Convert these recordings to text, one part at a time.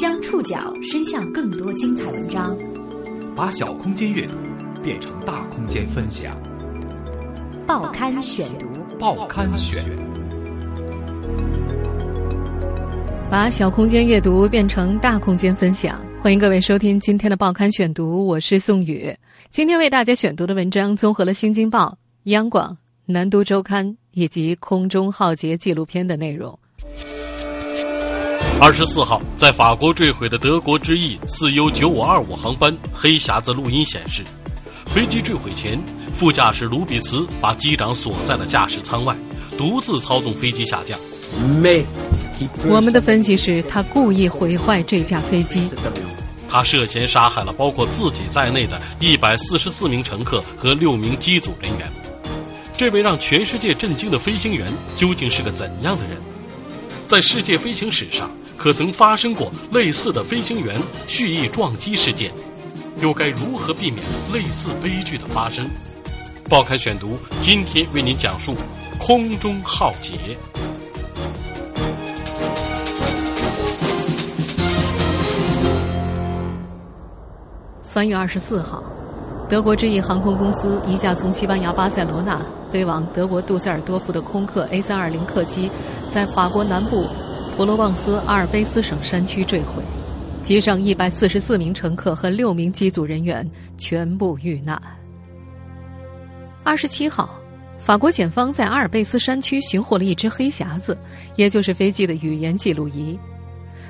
将触角伸向更多精彩文章，把小空间阅读变成大空间分享。报刊选读，报刊选，把小空间阅读变成大空间分享。欢迎各位收听今天的报刊选读，我是宋宇。今天为大家选读的文章综合了《新京报》、央广、南都周刊以及《空中浩劫》纪录片的内容。二十四号，在法国坠毁的德国之翼四 U 九五二五航班黑匣子录音显示，飞机坠毁前，副驾驶卢比茨把机长锁在了驾驶舱外，独自操纵飞机下降。我们的分析是他故意毁坏这架飞机，他涉嫌杀害了包括自己在内的一百四十四名乘客和六名机组人员。这位让全世界震惊的飞行员究竟是个怎样的人？在世界飞行史上。可曾发生过类似的飞行员蓄意撞击事件？又该如何避免类似悲剧的发生？报刊选读今天为您讲述空中浩劫。三月二十四号，德国之翼航空公司一架从西班牙巴塞罗那飞往德国杜塞尔多夫的空客 A 三二零客机，在法国南部。普罗旺斯阿尔卑斯省山区坠毁，机上一百四十四名乘客和六名机组人员全部遇难。二十七号，法国检方在阿尔卑斯山区寻获了一只黑匣子，也就是飞机的语言记录仪。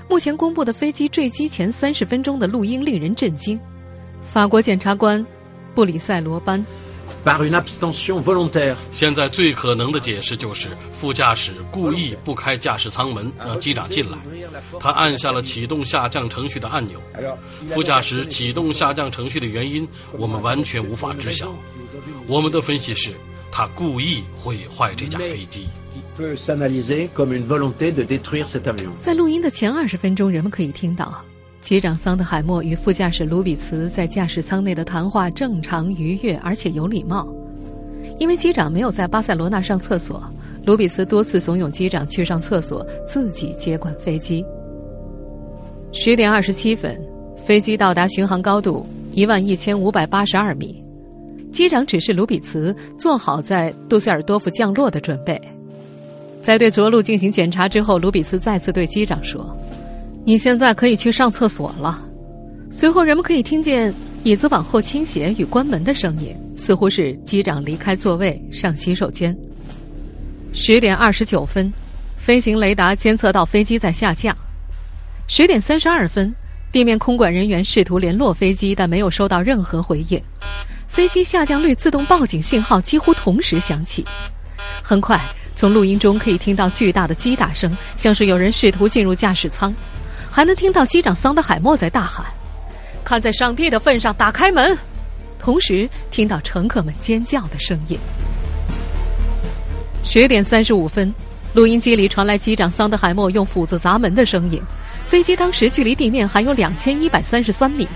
目前公布的飞机坠机前三十分钟的录音令人震惊。法国检察官布里塞罗班。现在最可能的解释就是副驾驶故意不开驾驶舱门让机长进来，他按下了启动下降程序的按钮。副驾驶启动下降程序的原因我们完全无法知晓。我们的分析是他故意毁坏这架飞机。在录音的前二十分钟，人们可以听到。机长桑德海默与副驾驶卢比茨在驾驶舱内的谈话正常、愉悦，而且有礼貌。因为机长没有在巴塞罗那上厕所，卢比茨多次怂恿机长去上厕所，自己接管飞机。十点二十七分，飞机到达巡航高度一万一千五百八十二米，机长指示卢比茨做好在杜塞尔多夫降落的准备。在对着陆进行检查之后，卢比茨再次对机长说。你现在可以去上厕所了。随后，人们可以听见椅子往后倾斜与关门的声音，似乎是机长离开座位上洗手间。十点二十九分，飞行雷达监测到飞机在下降。十点三十二分，地面空管人员试图联络飞机，但没有收到任何回应。飞机下降率自动报警信号几乎同时响起。很快，从录音中可以听到巨大的击打声，像是有人试图进入驾驶舱。还能听到机长桑德海默在大喊：“看在上帝的份上，打开门！”同时听到乘客们尖叫的声音。十点三十五分，录音机里传来机长桑德海默用斧子砸门的声音。飞机当时距离地面还有两千一百三十三米。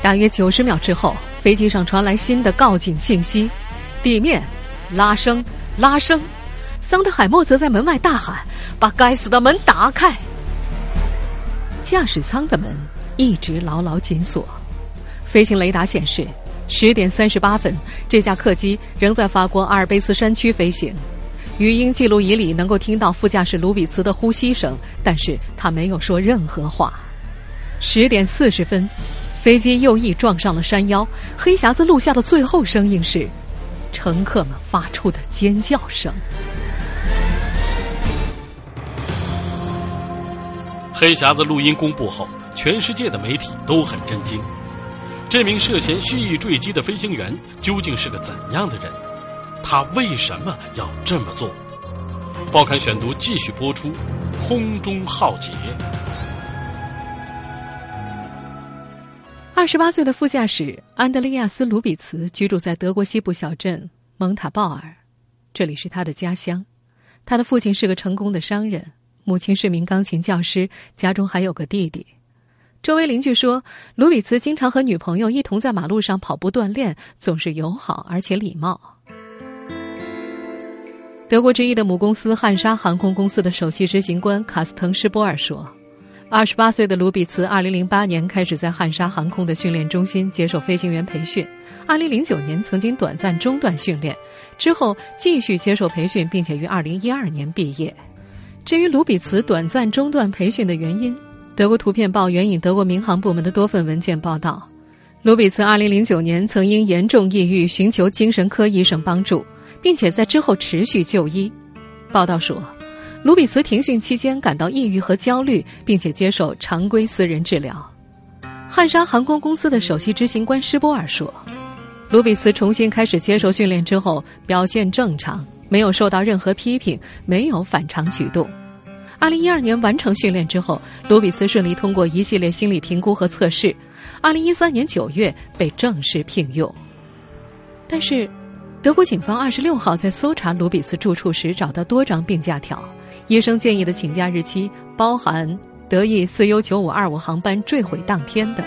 大约九十秒之后，飞机上传来新的告警信息：“地面，拉升，拉升！”桑德海默则在门外大喊：“把该死的门打开！”驾驶舱的门一直牢牢紧锁。飞行雷达显示，十点三十八分，这架客机仍在法国阿尔卑斯山区飞行。语音记录仪里能够听到副驾驶卢比茨的呼吸声，但是他没有说任何话。十点四十分，飞机右翼撞上了山腰。黑匣子录下的最后声音是乘客们发出的尖叫声。黑匣子录音公布后，全世界的媒体都很震惊。这名涉嫌蓄意坠机的飞行员究竟是个怎样的人？他为什么要这么做？报刊选读继续播出。空中浩劫。二十八岁的副驾驶安德烈亚斯·卢比茨居住在德国西部小镇蒙塔鲍尔，这里是他的家乡。他的父亲是个成功的商人。母亲是名钢琴教师，家中还有个弟弟。周围邻居说，卢比茨经常和女朋友一同在马路上跑步锻炼，总是友好而且礼貌。德国之一的母公司汉莎航空公司的首席执行官卡斯滕施波尔说，二十八岁的卢比茨，二零零八年开始在汉莎航空的训练中心接受飞行员培训。二零零九年曾经短暂中断训练，之后继续接受培训，并且于二零一二年毕业。至于卢比茨短暂中断培训的原因，德国图片报援引德国民航部门的多份文件报道，卢比茨二零零九年曾因严重抑郁寻求精神科医生帮助，并且在之后持续就医。报道说。卢比茨停训期间感到抑郁和焦虑，并且接受常规私人治疗。汉莎航空公司的首席执行官施波尔说：“卢比茨重新开始接受训练之后，表现正常，没有受到任何批评，没有反常举动。2012年完成训练之后，卢比茨顺利通过一系列心理评估和测试，2013年9月被正式聘用。但是，德国警方26号在搜查卢比茨住处时找到多张病假条。”医生建议的请假日期包含德意四 U 九五二五航班坠毁当天的。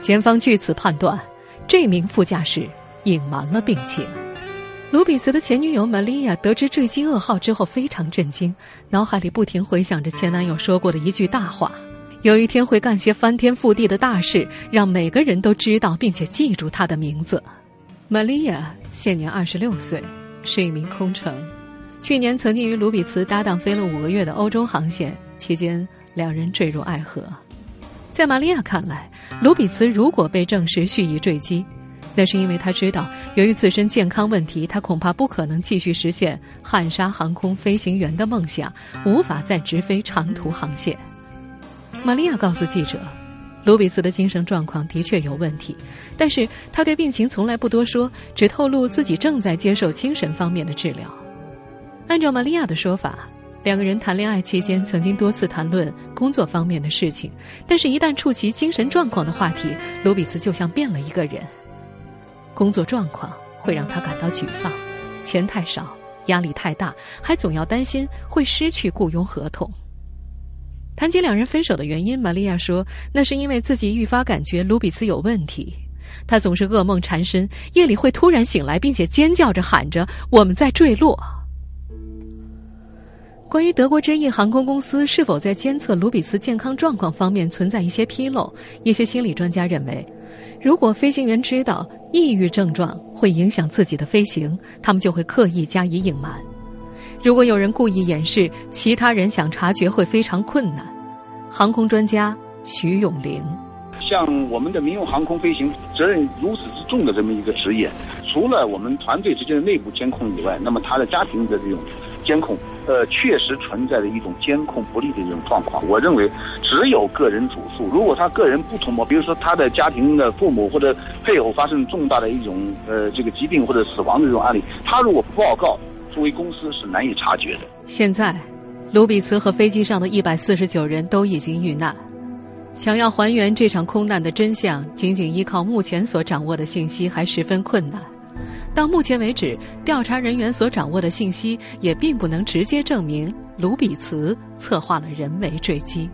检方据此判断，这名副驾驶隐瞒了病情。卢比茨的前女友玛利亚得知坠机噩耗之后非常震惊，脑海里不停回想着前男友说过的一句大话：“有一天会干些翻天覆地的大事，让每个人都知道并且记住他的名字。”玛利亚现年二十六岁，是一名空乘。去年曾经与卢比茨搭档飞了五个月的欧洲航线，期间两人坠入爱河。在玛利亚看来，卢比茨如果被证实蓄意坠机，那是因为他知道，由于自身健康问题，他恐怕不可能继续实现汉莎航空飞行员的梦想，无法再直飞长途航线。玛利亚告诉记者，卢比茨的精神状况的确有问题，但是他对病情从来不多说，只透露自己正在接受精神方面的治疗。按照玛利亚的说法，两个人谈恋爱期间曾经多次谈论工作方面的事情，但是，一旦触及精神状况的话题，卢比茨就像变了一个人。工作状况会让他感到沮丧，钱太少，压力太大，还总要担心会失去雇佣合同。谈及两人分手的原因，玛利亚说，那是因为自己愈发感觉卢比茨有问题，他总是噩梦缠身，夜里会突然醒来，并且尖叫着喊着：“我们在坠落。”关于德国之翼航空公司是否在监测卢比茨健康状况方面存在一些纰漏，一些心理专家认为，如果飞行员知道抑郁症状会影响自己的飞行，他们就会刻意加以隐瞒；如果有人故意掩饰，其他人想察觉会非常困难。航空专家徐永玲，像我们的民用航空飞行责任如此之重的这么一个职业，除了我们团队之间的内部监控以外，那么他的家庭的这种监控。呃，确实存在着一种监控不力的这种状况。我认为，只有个人主诉。如果他个人不通报，比如说他的家庭的父母或者配偶发生重大的一种呃这个疾病或者死亡的这种案例，他如果不报告，作为公司是难以察觉的。现在，卢比茨和飞机上的一百四十九人都已经遇难。想要还原这场空难的真相，仅仅依靠目前所掌握的信息还十分困难。到目前为止，调查人员所掌握的信息也并不能直接证明卢比茨策划了人为坠机。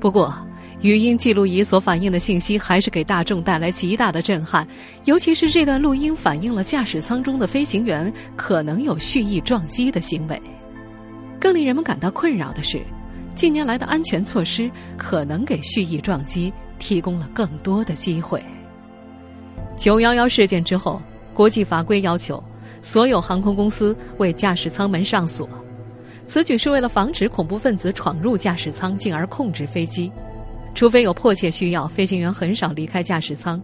不过，语音记录仪所反映的信息还是给大众带来极大的震撼，尤其是这段录音反映了驾驶舱中的飞行员可能有蓄意撞击的行为。更令人们感到困扰的是，近年来的安全措施可能给蓄意撞击提供了更多的机会。九幺幺事件之后。国际法规要求所有航空公司为驾驶舱门上锁，此举是为了防止恐怖分子闯入驾驶舱进而控制飞机。除非有迫切需要，飞行员很少离开驾驶舱。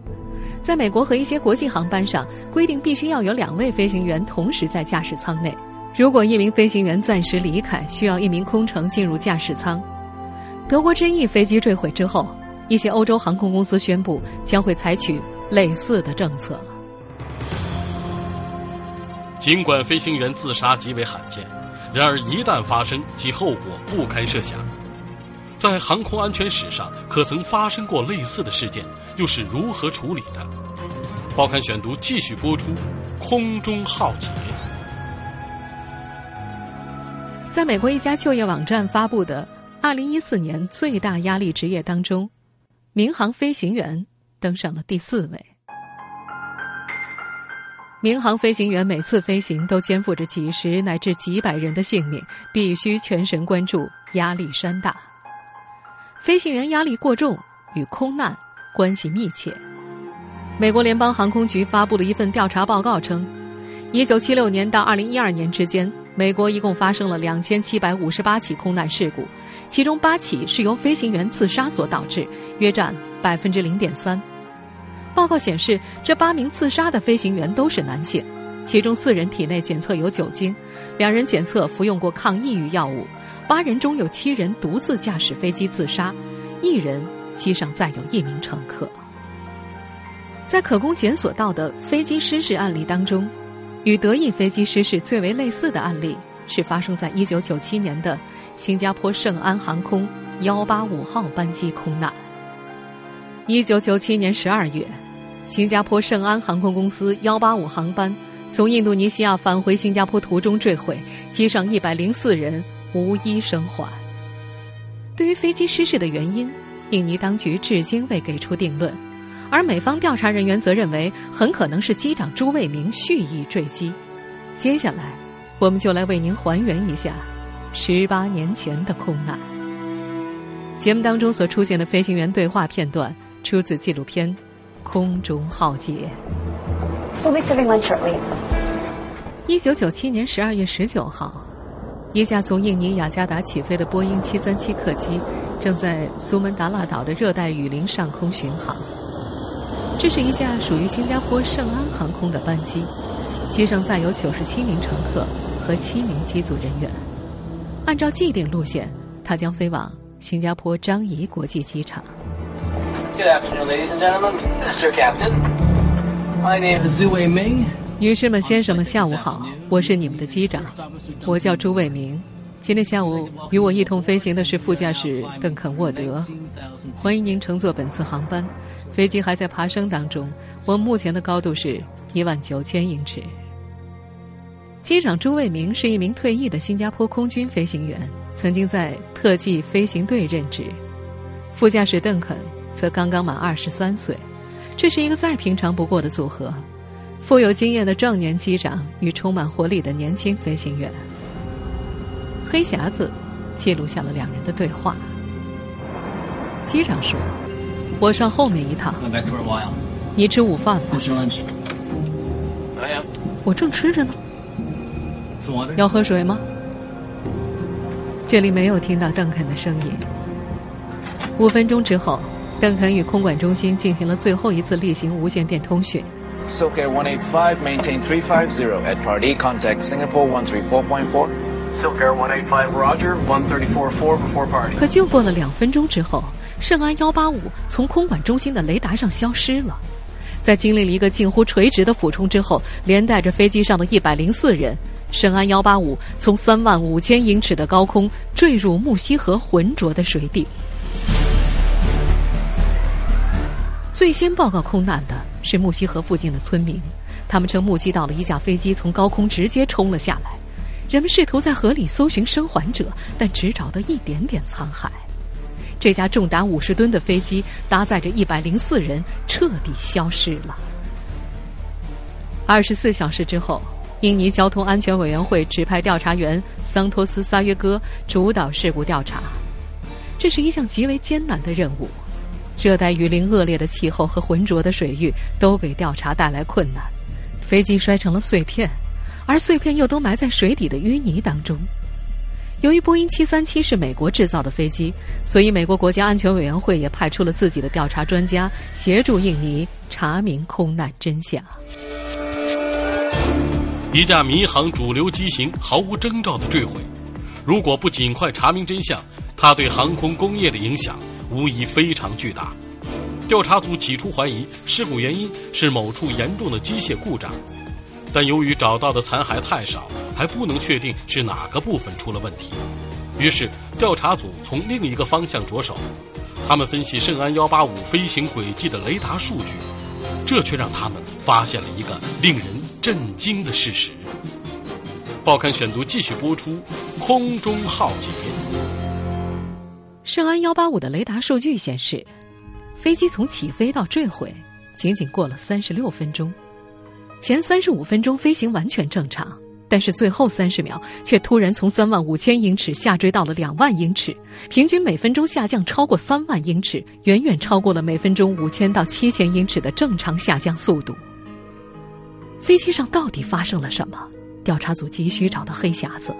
在美国和一些国际航班上，规定必须要有两位飞行员同时在驾驶舱内。如果一名飞行员暂时离开，需要一名空乘进入驾驶舱。德国之翼飞机坠毁之后，一些欧洲航空公司宣布将会采取类似的政策。尽管飞行员自杀极为罕见，然而一旦发生，其后果不堪设想。在航空安全史上，可曾发生过类似的事件？又是如何处理的？报刊选读继续播出。空中浩劫，在美国一家就业网站发布的二零一四年最大压力职业当中，民航飞行员登上了第四位。民航飞行员每次飞行都肩负着几十乃至几百人的性命，必须全神贯注，压力山大。飞行员压力过重与空难关系密切。美国联邦航空局发布了一份调查报告称，一九七六年到二零一二年之间，美国一共发生了两千七百五十八起空难事故，其中八起是由飞行员自杀所导致，约占百分之零点三。报告显示，这八名自杀的飞行员都是男性，其中四人体内检测有酒精，两人检测服用过抗抑郁药物，八人中有七人独自驾驶飞机自杀，一人机上载有一名乘客。在可供检索到的飞机失事案例当中，与德意飞机失事最为类似的案例是发生在1997年的新加坡圣安航空185号班机空难。1997年12月，新加坡圣安航空公司185航班从印度尼西亚返回新加坡途中坠毁，机上104人无一生还。对于飞机失事的原因，印尼当局至今未给出定论。而美方调查人员则认为，很可能是机长朱卫明蓄意坠机。接下来，我们就来为您还原一下十八年前的空难。节目当中所出现的飞行员对话片段，出自纪录片《空中浩劫》。一九九七年十二月十九号，一架从印尼雅加达起飞的波音七三七客机，正在苏门答腊岛的热带雨林上空巡航。这是一架属于新加坡圣安航空的班机，机上载有九十七名乘客和七名机组人员。按照既定路线，它将飞往新加坡樟宜国际机场。Good afternoon, ladies and gentlemen. This is your captain. My name is Zhu Weiming. 女士们、先生们，下午好，我是你们的机长，我叫朱伟明。今天下午与我一同飞行的是副驾驶邓肯沃德。欢迎您乘坐本次航班，飞机还在爬升当中。我们目前的高度是一万九千英尺。机长朱卫明是一名退役的新加坡空军飞行员，曾经在特技飞行队任职。副驾驶邓肯则刚刚满二十三岁，这是一个再平常不过的组合：富有经验的壮年机长与充满活力的年轻飞行员。黑匣子记录下了两人的对话。机长说：“我上后面一趟。你吃午饭吗？我正吃着呢。要喝水吗？这里没有听到邓肯的声音。五分钟之后，邓肯与空管中心进行了最后一次例行无线电通讯。” SOCAIR 185, maintain 350 at Part E, contact Singapore 134.4. SOCAIR 185, Roger, 134.4 before party. 可就过了两分钟之后。圣安幺八五从空管中心的雷达上消失了，在经历了一个近乎垂直的俯冲之后，连带着飞机上的一百零四人，圣安幺八五从三万五千英尺的高空坠入木溪河浑浊的水底。最先报告空难的是木溪河附近的村民，他们称目击到了一架飞机从高空直接冲了下来，人们试图在河里搜寻生还者，但只找到一点点残骸。这架重达五十吨的飞机搭载着一百零四人，彻底消失了。二十四小时之后，印尼交通安全委员会指派调查员桑托斯·萨约戈主导事故调查。这是一项极为艰难的任务，热带雨林恶劣的气候和浑浊的水域都给调查带来困难。飞机摔成了碎片，而碎片又都埋在水底的淤泥当中。由于波音737是美国制造的飞机，所以美国国家安全委员会也派出了自己的调查专家协助印尼查明空难真相。一架民航主流机型毫无征兆的坠毁，如果不尽快查明真相，它对航空工业的影响无疑非常巨大。调查组起初怀疑事故原因是某处严重的机械故障。但由于找到的残骸太少，还不能确定是哪个部分出了问题。于是，调查组从另一个方向着手，他们分析圣安幺八五飞行轨迹的雷达数据，这却让他们发现了一个令人震惊的事实。报刊选读继续播出：空中浩劫。圣安幺八五的雷达数据显示，飞机从起飞到坠毁，仅仅过了三十六分钟。前三十五分钟飞行完全正常，但是最后三十秒却突然从三万五千英尺下坠到了两万英尺，平均每分钟下降超过三万英尺，远远超过了每分钟五千到七千英尺的正常下降速度。飞机上到底发生了什么？调查组急需找到黑匣子。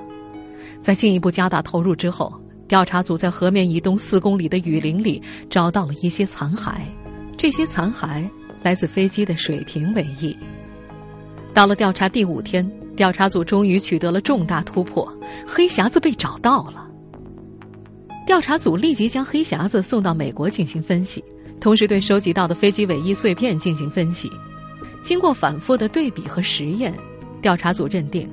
在进一步加大投入之后，调查组在河面以东四公里的雨林里找到了一些残骸，这些残骸来自飞机的水平尾翼。到了调查第五天。调查组终于取得了重大突破，黑匣子被找到了。调查组立即将黑匣子送到美国进行分析，同时对收集到的飞机尾翼碎片进行分析。经过反复的对比和实验，调查组认定，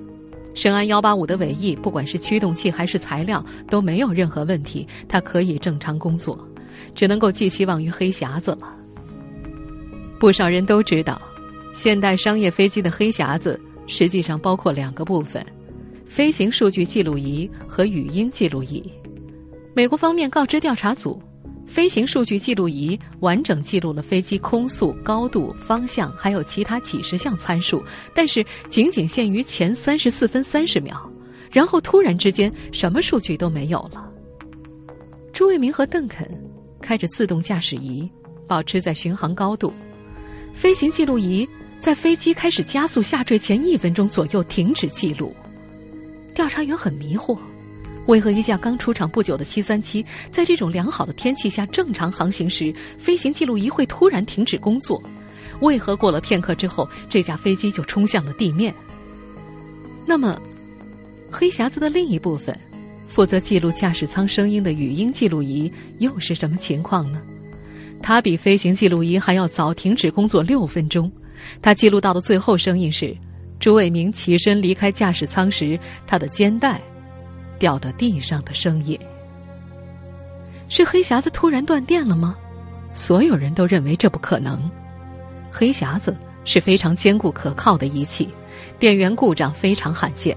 深安幺八五的尾翼不管是驱动器还是材料都没有任何问题，它可以正常工作，只能够寄希望于黑匣子了。不少人都知道，现代商业飞机的黑匣子。实际上包括两个部分：飞行数据记录仪和语音记录仪。美国方面告知调查组，飞行数据记录仪完整记录了飞机空速、高度、方向，还有其他几十项参数，但是仅仅限于前三十四分三十秒，然后突然之间什么数据都没有了。朱卫明和邓肯开着自动驾驶仪，保持在巡航高度，飞行记录仪。在飞机开始加速下坠前一分钟左右停止记录，调查员很迷惑：为何一架刚出厂不久的737，在这种良好的天气下正常航行时，飞行记录仪会突然停止工作？为何过了片刻之后，这架飞机就冲向了地面？那么，黑匣子的另一部分，负责记录驾驶舱声音的语音记录仪又是什么情况呢？它比飞行记录仪还要早停止工作六分钟。它记录到的最后声音是：朱伟明起身离开驾驶舱时，他的肩带掉到地上的声音。是黑匣子突然断电了吗？所有人都认为这不可能。黑匣子是非常坚固可靠的仪器，电源故障非常罕见。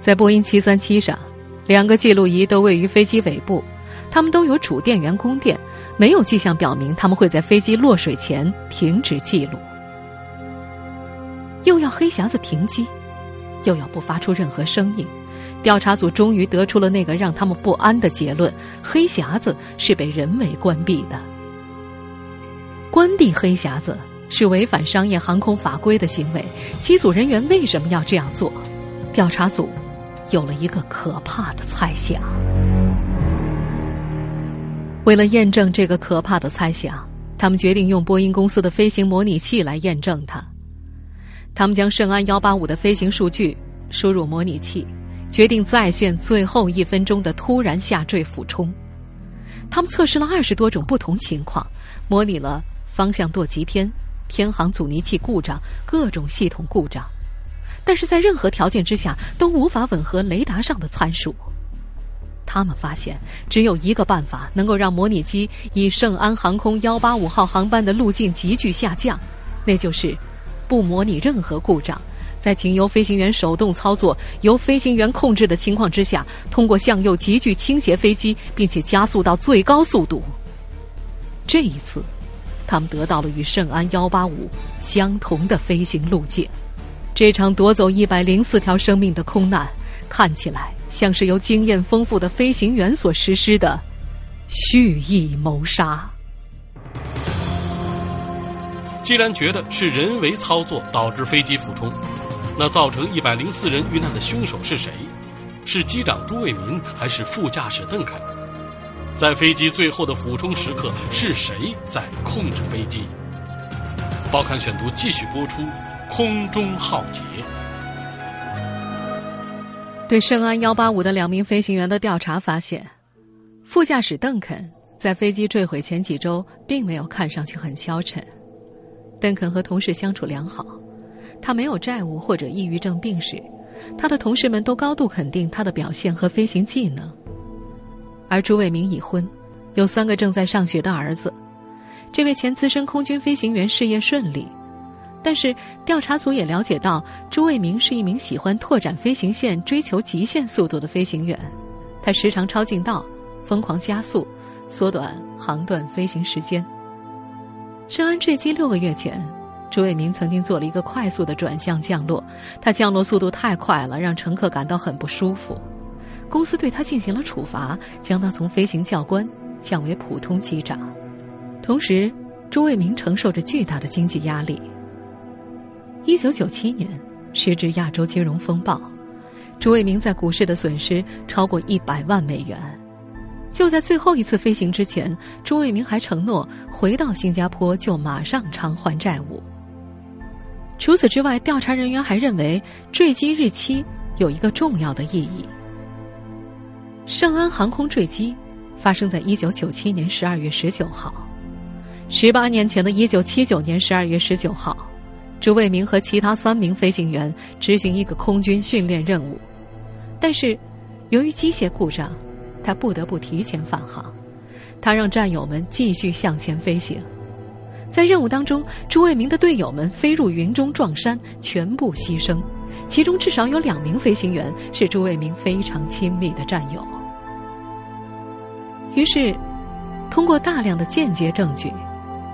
在波音737上，两个记录仪都位于飞机尾部，它们都有主电源供电，没有迹象表明它们会在飞机落水前停止记录。又要黑匣子停机，又要不发出任何声音，调查组终于得出了那个让他们不安的结论：黑匣子是被人为关闭的。关闭黑匣子是违反商业航空法规的行为。机组人员为什么要这样做？调查组有了一个可怕的猜想。为了验证这个可怕的猜想，他们决定用波音公司的飞行模拟器来验证它。他们将圣安幺八五的飞行数据输入模拟器，决定再现最后一分钟的突然下坠俯冲。他们测试了二十多种不同情况，模拟了方向舵急偏、偏航阻尼器故障、各种系统故障，但是在任何条件之下都无法吻合雷达上的参数。他们发现只有一个办法能够让模拟机以圣安航空幺八五号航班的路径急剧下降，那就是。不模拟任何故障，在仅由飞行员手动操作、由飞行员控制的情况之下，通过向右急剧倾斜飞机，并且加速到最高速度。这一次，他们得到了与圣安幺八五相同的飞行路径。这场夺走一百零四条生命的空难，看起来像是由经验丰富的飞行员所实施的蓄意谋杀。既然觉得是人为操作导致飞机俯冲，那造成一百零四人遇难的凶手是谁？是机长朱卫民还是副驾驶邓肯？在飞机最后的俯冲时刻，是谁在控制飞机？报刊选读继续播出。空中浩劫，对圣安幺八五的两名飞行员的调查发现，副驾驶邓肯在飞机坠毁前几周并没有看上去很消沉。邓肯和同事相处良好，他没有债务或者抑郁症病史，他的同事们都高度肯定他的表现和飞行技能。而朱伟明已婚，有三个正在上学的儿子。这位前资深空军飞行员事业顺利，但是调查组也了解到，朱卫明是一名喜欢拓展飞行线、追求极限速度的飞行员，他时常超近道，疯狂加速，缩短航段飞行时间。圣安坠机六个月前，朱卫民曾经做了一个快速的转向降落，他降落速度太快了，让乘客感到很不舒服。公司对他进行了处罚，将他从飞行教官降为普通机长。同时，朱卫民承受着巨大的经济压力。一九九七年，时值亚洲金融风暴，朱卫民在股市的损失超过一百万美元。就在最后一次飞行之前，朱卫明还承诺回到新加坡就马上偿还债务。除此之外，调查人员还认为坠机日期有一个重要的意义。圣安航空坠机发生在一九九七年十二月十九号，十八年前的一九七九年十二月十九号，朱卫明和其他三名飞行员执行一个空军训练任务，但是由于机械故障。他不得不提前返航，他让战友们继续向前飞行。在任务当中，朱卫明的队友们飞入云中撞山，全部牺牲，其中至少有两名飞行员是朱卫明非常亲密的战友。于是，通过大量的间接证据，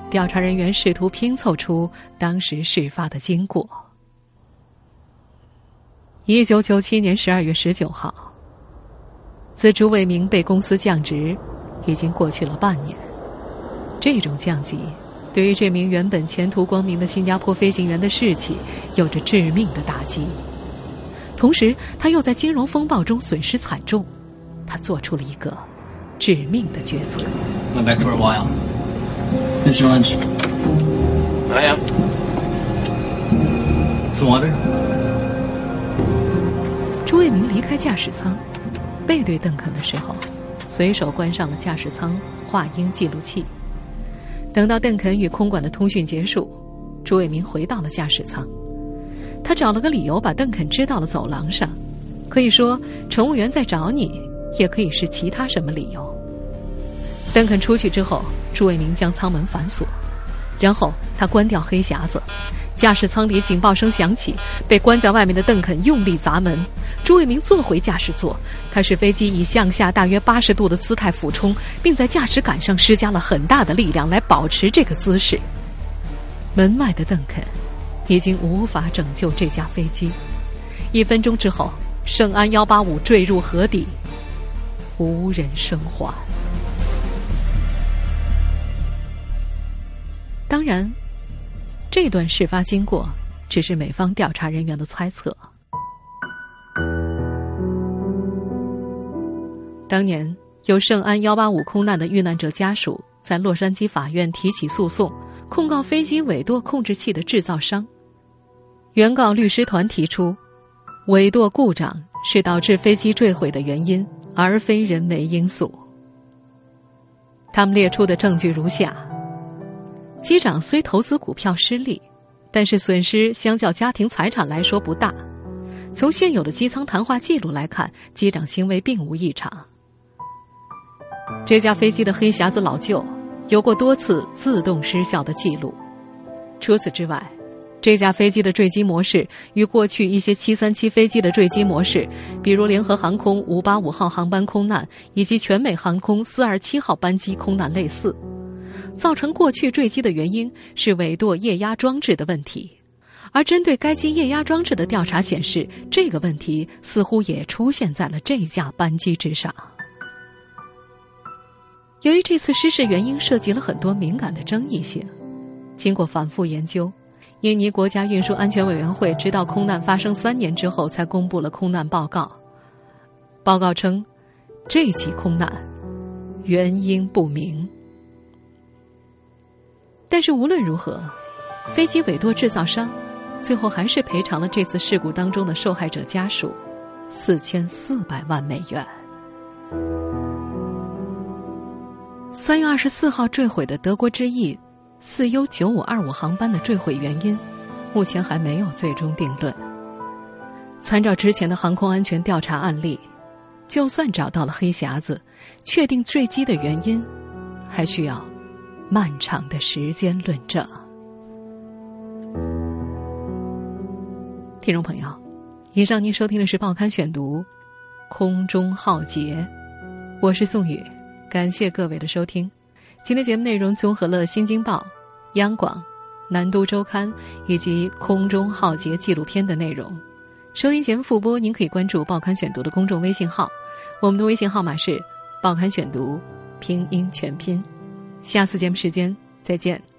调查人员试图拼凑出当时事发的经过。一九九七年十二月十九号。自朱卫明被公司降职，已经过去了半年。这种降级，对于这名原本前途光明的新加坡飞行员的士气，有着致命的打击。同时，他又在金融风暴中损失惨重，他做出了一个致命的抉择。Went back for a while. Finish your lunch. I am. Some water. 朱卫明离开驾驶舱。背对邓肯的时候，随手关上了驾驶舱话音记录器。等到邓肯与空管的通讯结束，朱伟明回到了驾驶舱。他找了个理由把邓肯支到了走廊上，可以说乘务员在找你，也可以是其他什么理由。邓肯出去之后，朱伟明将舱门反锁，然后他关掉黑匣子。驾驶舱里警报声响起，被关在外面的邓肯用力砸门。朱卫明坐回驾驶座，他使飞机以向下大约八十度的姿态俯冲，并在驾驶杆上施加了很大的力量来保持这个姿势。门外的邓肯已经无法拯救这架飞机。一分钟之后，圣安幺八五坠入河底，无人生还。当然。这段事发经过只是美方调查人员的猜测。当年由圣安幺八五空难的遇难者家属在洛杉矶法院提起诉讼，控告飞机尾舵控制器的制造商。原告律师团提出，尾舵故障是导致飞机坠毁的原因，而非人为因素。他们列出的证据如下。机长虽投资股票失利，但是损失相较家庭财产来说不大。从现有的机舱谈话记录来看，机长行为并无异常。这架飞机的黑匣子老旧，有过多次自动失效的记录。除此之外，这架飞机的坠机模式与过去一些737飞机的坠机模式，比如联合航空585号航班空难以及全美航空427号班机空难类似。造成过去坠机的原因是尾舵液压装置的问题，而针对该机液压装置的调查显示，这个问题似乎也出现在了这架班机之上。由于这次失事原因涉及了很多敏感的争议性，经过反复研究，印尼国家运输安全委员会直到空难发生三年之后才公布了空难报告。报告称，这起空难原因不明。但是无论如何，飞机尾舵制造商最后还是赔偿了这次事故当中的受害者家属四千四百万美元。三月二十四号坠毁的德国之翼四 U 九五二五航班的坠毁原因，目前还没有最终定论。参照之前的航空安全调查案例，就算找到了黑匣子，确定坠机的原因，还需要。漫长的时间论证。听众朋友，以上您收听的是《报刊选读》，空中浩劫，我是宋宇，感谢各位的收听。今天节目内容综合了《新京报》、央广、南都周刊以及空中浩劫纪录片的内容。收音节目复播，您可以关注《报刊选读》的公众微信号，我们的微信号码是“报刊选读”拼音全拼。下次节目时间再见。